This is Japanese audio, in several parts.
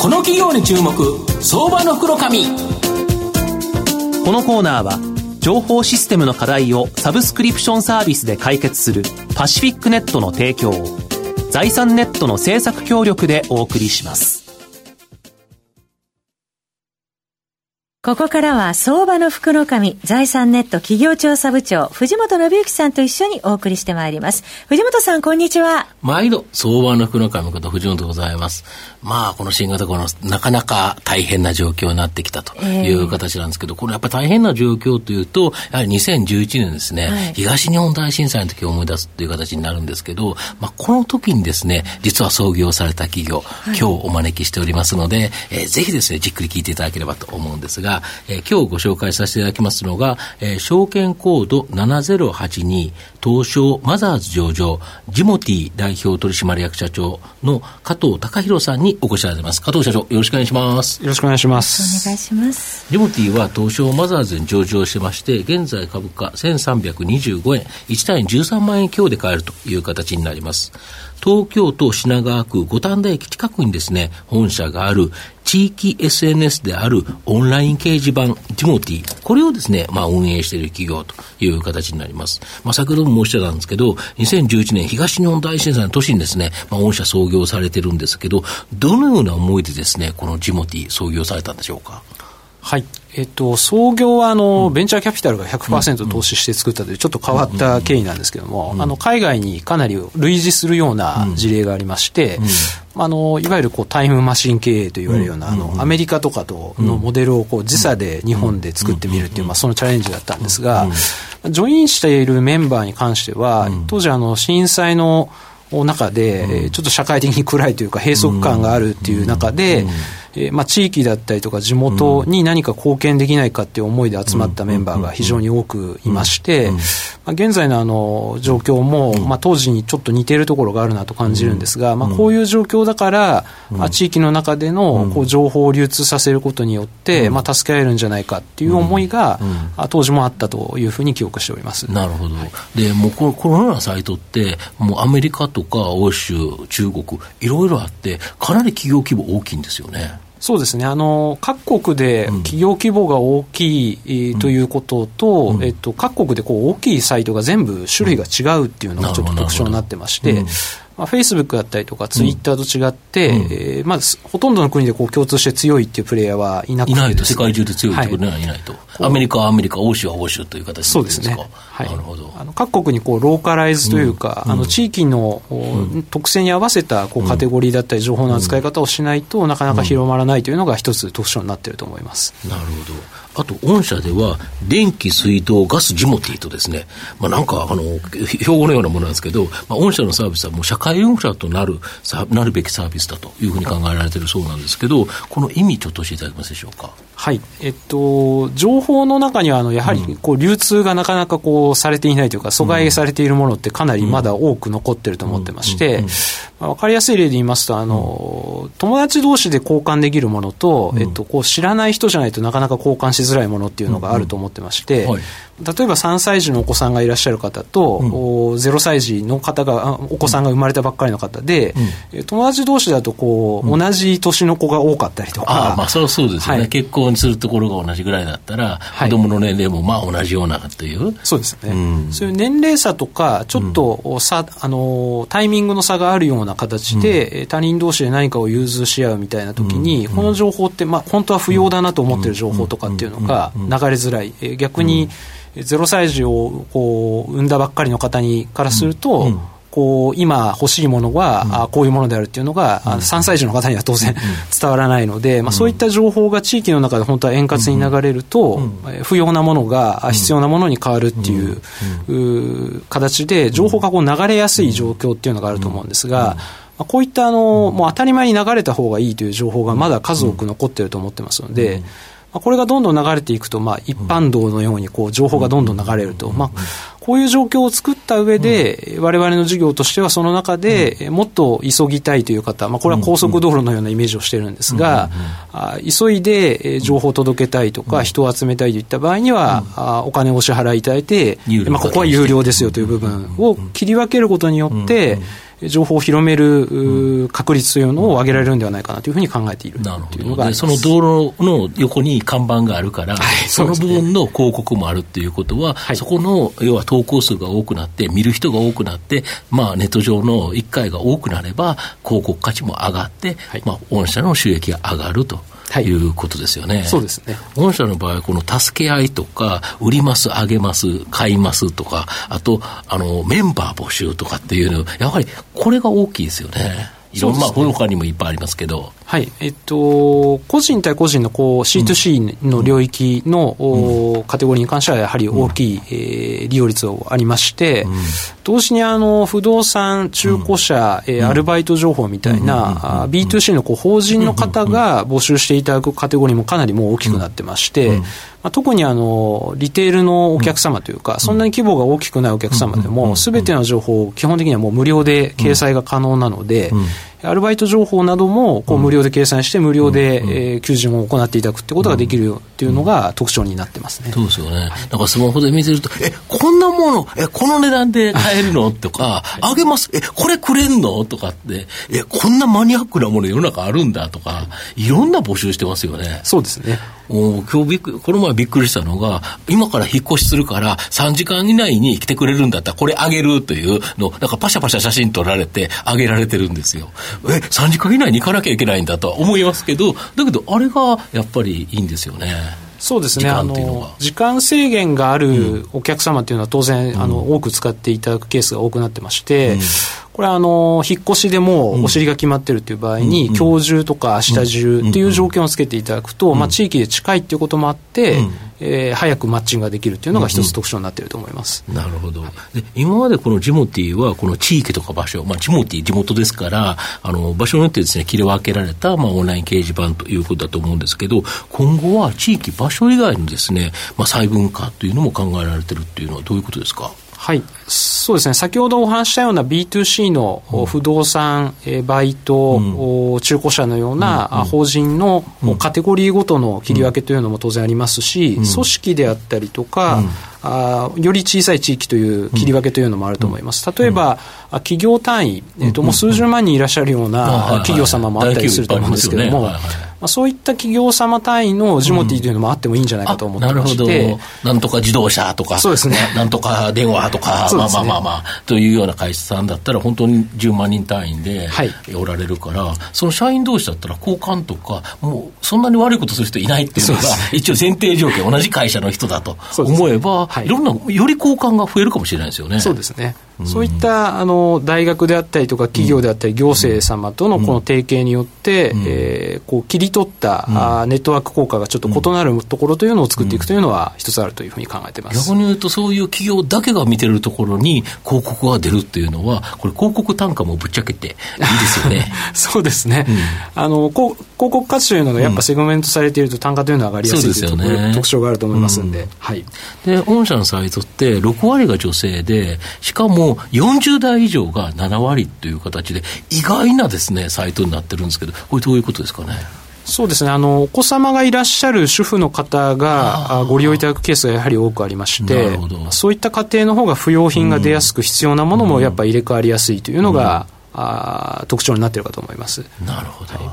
この企業に注目相場の袋紙。このコーナーは情報システムの課題をサブスクリプションサービスで解決するパシフィックネットの提供を財産ネットの政策協力でお送りします。ここからは相場の福の神、財産ネット企業調査部長、藤本信之さんと一緒にお送りしてまいります。藤本さん、こんにちは。毎度、相場の福の神こと藤本でございます。まあ、この新型コロナ、なかなか大変な状況になってきたという形なんですけど、えー、これやっぱり大変な状況というと、やはり2011年ですね、はい、東日本大震災の時を思い出すという形になるんですけど、まあ、この時にですね、実は創業された企業、はい、今日お招きしておりますので、えー、ぜひですね、じっくり聞いていただければと思うんですが、が、えー、今日ご紹介させていただきますのが、えー、証券コード7082東証マザーズ上場ジモティ代表取締役社長の加藤隆弘さんにお越しいただいてます。加藤社長、よろしくお願いします。よろしくお願いします。お願いします。ジモティは東証マザーズに上場してまして、現在株価1325円、1単位13万円強で買えるという形になります。東京都品川区五反田駅近くにですね、本社がある地域 SNS であるオンライン掲示板、ジモティ、これをですね、まあ運営している企業という形になります。まあ先ほども申してたんですけど、2011年東日本大震災の年にですね、まあ御社創業されてるんですけど、どのような思いでですね、このジモティ創業されたんでしょうか？はい。えっと、創業はあの、うん、ベンチャーキャピタルが100%投資して作ったというちょっと変わった経緯なんですけども、あの海外にかなり類似するような事例がありまして、あのいわゆるこうタイムマシン経営といわれるような、あのアメリカとかとのモデルをこう自社で日本で作ってみるっていう、まあ、そのチャレンジだったんですが、ジョインしているメンバーに関しては、当時あの震災の中で、ちょっと社会的に暗いというか閉塞感があるっていう中で、えーまあ、地域だったりとか地元に何か貢献できないかっていう思いで集まったメンバーが非常に多くいまして、まあ、現在のあの状況も、まあ、当時にちょっと似ているところがあるなと感じるんですが、まあ、こういう状況だから、まあ、地域の中でのこう情報を流通させることによって、まあ、助けられるんじゃないかっていう思いが、当時もあったというふうに記憶しております。なるほど、はい、でもうこのコロナサイトって、もうアメリカとか欧州、中国、いろいろあって、かなり企業規模大きいんですよね。そうですね。あの各国で企業規模が大きい、ということと、うん、えっと、各国でこう大きいサイトが全部種類が違うっていうのがちょっと特徴になってまして、まあ、フェイスブックだったりとかツイッターと違って、うん、えー、まずほとんどの国でこう共通して強いっていうプレイヤーはいなくて、ね、いないと、世界中で強いってことはい。ないと、はい、アメリカはアメリカ、欧州は欧州という形そうですね、はい、なるほど。あの各国にこうローカライズというか、うん、あの地域の、うん、特性に合わせたこうカテゴリーだったり、情報の扱い方をしないと、なかなか広まらないというのが一つ特徴になっていると思います。なるほど。あと、御社では、電気、水道、ガス、ジモティとですね、まあ、なんか、あの、標語のようなものなんですけど、まあ、御社のサービスはもう社会インフラとなる、なるべきサービスだというふうに考えられているそうなんですけど、この意味、ちょっと教えていただけますでしょうか？はい。えっと、情報の中には、あの、やはり、こう、流通がなかなかこう、されていないというか、阻害されているものってかなりまだ多く残ってると思ってまして、わかりやすい例で言いますと、あの、友達同士で交換できるものと、えっと、こう、知らない人じゃないとなかなか交換しづらいものっていうのがあると思ってまして、例えば3歳児のお子さんがいらっしゃる方と、うん、0歳児の方が、お子さんが生まれたばっかりの方で、うん、友達同士だとこう、うん、同じ年の子が多かったりとか。あまあ、そうそうですよね、はい、結婚するところが同じぐらいだったら、はい、子供の年齢もまあ同じようなという。そうですね。そういう年齢差とか、ちょっと差、あの、タイミングの差があるような形で、他人同士で何かを融通し合うみたいな時に、この情報って、まあ、本当は不要だなと思ってる情報とかっていうのが流れづらい。逆に、0歳児をこう産んだばっかりの方にからすると、うん。こう今欲しいものは、こういうものであるっていうのが、うん、3歳児の方には当然、伝わらないので、まあ、そういった情報が地域の中で本当は円滑に流れると、不要なものが必要なものに変わるっていう,、形で情報がこう流れやすい状況っていうのがあると思うんですが、まあ、こういったあの、もう当たり前に流れた方がいいという情報がまだ数多く残っていると思ってますので、これがどんどん流れていくと、まあ、一般道のようにこう情報がどんどん流れると、まあ、こういう状況を作った上で、われわれの事業としてはその中で、もっと急ぎたいという方、まあ、これは高速道路のようなイメージをしてるんですが、急いで情報を届けたいとか、人を集めたいといった場合には、お金をお支払いいただいて、まあ、ここは有料ですよという部分を切り分けることによって、情報を広める確率というのを上げられるんではないかなというふうに考えているなるほど。で、その道路の横に看板があるから、その部分の広告もあるっていうことは、そこの、要は投稿数が多くなって、見る人が多くなって、まあ、ネット上の1回が多くなれば、広告価値も上がって、まあ、御社の収益が上がると。いうことですよね。そうですね。御社の場合、この助け合いとか、売ります、あげます、買いますとか、あと、あの、メンバー募集とかっていうの、やはりこれが大きいですよね。いろんな、ね、他にもいっぱいありますけど。はい。えっと、個人対個人のこう C2C の領域の、うん、カテゴリーに関してはやはり大きい、うん、えー、利用率がありまして、うん、同時にあの、不動産、中古車、うん、えー、アルバイト情報みたいな、B2C のこう法人の方が募集していただくカテゴリーもかなりもう大きくなってまして、まあ、特にあの、リテールのお客様というか、そんなに規模が大きくないお客様でも、すべての情報を基本的にはもう無料で掲載が可能なので、アルバイト情報などもこう無料で計算して、無料で、えー、求人を行っていただくってことができるっていうのが特徴になってますね。そうですよね。なんかスマホで見てると、え、こんなもの、え、この値段で買えるの？とか、あげます、え、これくれんの？とかって、え、こんなマニアックなもの世の中あるんだ？とか、いろんな募集してますよね。そうですね。もう今日びっくこの前びっくりしたのが、今から引っ越しするから、3時間以内に来てくれるんだったら、これあげるというの、なんかパシャパシャ写真撮られて、あげられてるんですよ。え、3時間以内に行かなきゃいけないんだとは思いますけど、だけど、あれがやっぱりいいんですよね。そうですね。あの時間制限があるお客様っていうのは当然、うん、あの多く使っていただくケースが多くなってまして、うん、これあの引っ越しでもお尻が決まってるっていう場合に、うん、今日中とか明日中っていう条件をつけていただくと、まあ、地域で近いっていうこともあって、えー、早くマッチングができるっていうのが一つ特徴になっていると思います、なるほど。で今までこのジモティーはこの地域とか場所、まあ、ジモティー地元ですからあの場所によってですね切り分けられた、まあ、オンライン掲示板ということだと思うんですけど今後は地域場所以外のですね、まあ、細分化というのも考えられてるっていうのはどういうことですか？はい、そうですね、先ほどお話したような B2C の不動産、うん、バイト、うん、中古車のような、うん、法人のカテゴリーごとの切り分けというのも当然ありますし、組織であったりとか、あより小さい地域という切り分けというのもあると思います。例えば、企業単位、えーと、もう数十万人いらっしゃるような企業様もあったりすると思うんですけども、まあ、そういった企業様単位のジモティというのもあってもいいんじゃないかと思ってまして、なるほど。なんとか自動車とか、そうですね。なんとか電話とか、ね、まあまあまあまあ、というような会社さんだったら、本当に10万人単位でおられるから、はい、その社員同士だったら交換とか、もうそんなに悪いことする人いないっていうのが、一応前提条件、同じ会社の人だと思えば、はい、いろんな、より交換が増えるかもしれないですよね。そうですね。そういったあの大学であったりとか企業であったり行政様とのこの提携によって、うん、えー、こう切り取った、うん、ネットワーク効果がちょっと異なるところというのを作っていくというのは一つあるというふうに考えています。逆に言うとそういう企業だけが見てるところに広告が出るっていうのはこれ広告単価もぶっちゃけていいですよね。そうですね、うん、あの広告価値というのがやっぱセグメントされていると単価というのは上がりやすいという、ね、特徴があると思いますんで、はい、で御社のサイトって6割が女性でしかも40代以上が7割という形で、意外なですね、サイトになってるんですけど、これどういうことですかね？そうですね。あのお子様がいらっしゃる主婦の方がご利用いただくケースがやはり多くありましてそういった家庭の方が不用品が出やすく必要なものもやっぱり入れ替わりやすいというのが、うん、あ特徴になっているかと思います。なるほど、はい、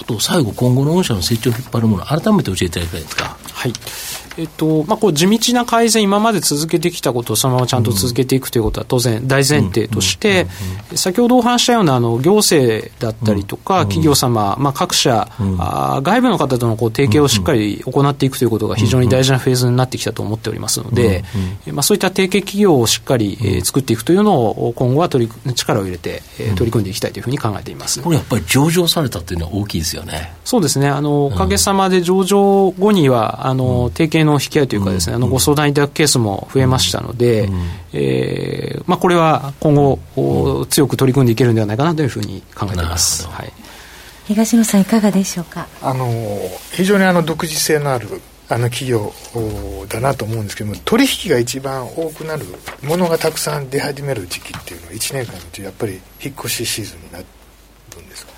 あと最後今後の御社の成長を引っ張るもの改めて教えていただきたいですかはい。えっとまあ、こう地道な改善、今まで続けてきたことをそのままちゃんと続けていくということは当然大前提として、先ほどお話したようなあの行政だったりとか、企業様、まあ、各社、あ外部の方とのこう提携をしっかり行っていくということが非常に大事なフェーズになってきたと思っておりますので、まあ、そういった提携企業をしっかり、えー、作っていくというのを今後は取り力を入れて、えー、取り組んでいきたいというふうに考えています。これやっぱり上場されたっていうのは大きいですよね。そうですね。あの、おかげさまで上場後には、あの、提携の引き合いというかですね、あの、ご相談いただくケースも増えましたので、えー、まあ、これは今後、強く取り組んでいけるんではないかなというふうに考えています。はい。東野さんいかがでしょうか？あの、非常にあの、独自性のある、あの企業だなと思うんですけども取引が一番多くなるものがたくさん出始める時期っていうのは1年間のうちやっぱり引っ越しシーズンになるんですか？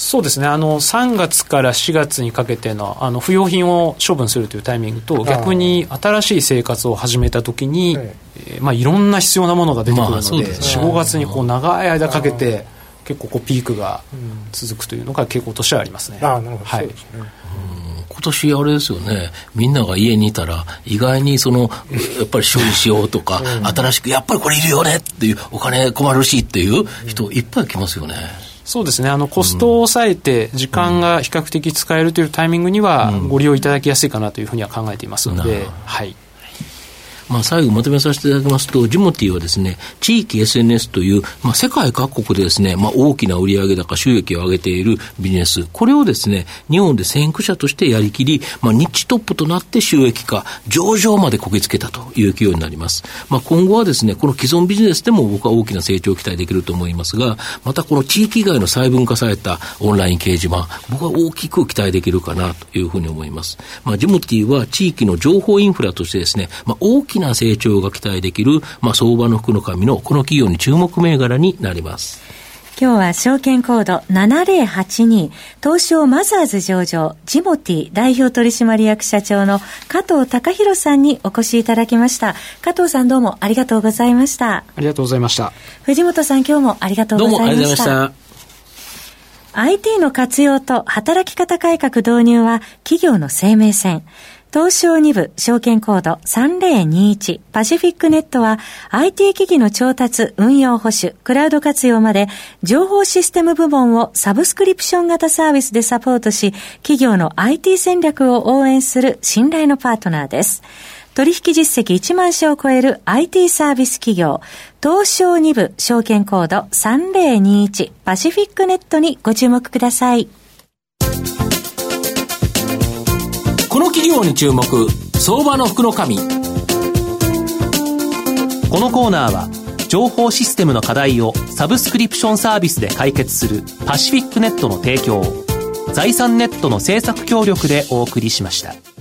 そうですね。あの3月から4月にかけてのあの不要品を処分するというタイミングと逆に新しい生活を始めた時に、えー、まあ、いろんな必要なものが出てくるので,、まあ、で45月にこう長い間かけて結構こうピークが続くというのが傾向としてはありますね。あなるほど、はい、そうですね。今年あれですよね、みんなが家にいたら、意外にその、やっぱり処理しようとか、新しく、やっぱりこれいるよねっていう、お金困るしっていう人、いっぱい来ますよね。そうですね。あのコストを抑えて時間が比較的使えるというタイミングにはご利用いただきやすいかなというふうには考えていますので、はいまあ、最後まとめさせていただきますと、ジモティはですね、地域 SNS という、まあ、世界各国でですね、まあ、大きな売上高、収益を上げているビジネス、これをですね、日本で先駆者としてやりきり、まあ、ニッチトップとなって収益化、上場までこぎつけたという企業になります。まあ、今後はですね、この既存ビジネスでも僕は大きな成長を期待できると思いますが、またこの地域以外の細分化されたオンライン掲示板、僕は大きく期待できるかなというふうに思います。まあ、ジモティは地域の情報インフラとしてですね、まあ、大きな成長が期待できる、まあ、相場の福の神のこの企業に注目銘柄になります。今日は証券コード7082東証マザーズ上場ジモティ代表取締役社長の加藤隆弘さんにお越しいただきました。加藤さんどうもありがとうございました。ありがとうございました。藤本さん今日もありがとうございました。どうもありがとうございました。IT の活用と働き方改革導入は企業の生命線。東証2部証券コード3021パシフィックネットは IT 機器の調達、運用保守、クラウド活用まで情報システム部門をサブスクリプション型サービスでサポートし企業の IT 戦略を応援する信頼のパートナーです。取引実績1万社を超える IT サービス企業、東証2部証券コード3021パシフィックネットにご注目ください。この企業に注目相場の福の神このコーナーは情報システムの課題をサブスクリプションサービスで解決するパシフィックネットの提供財産ネットの政策協力でお送りしました。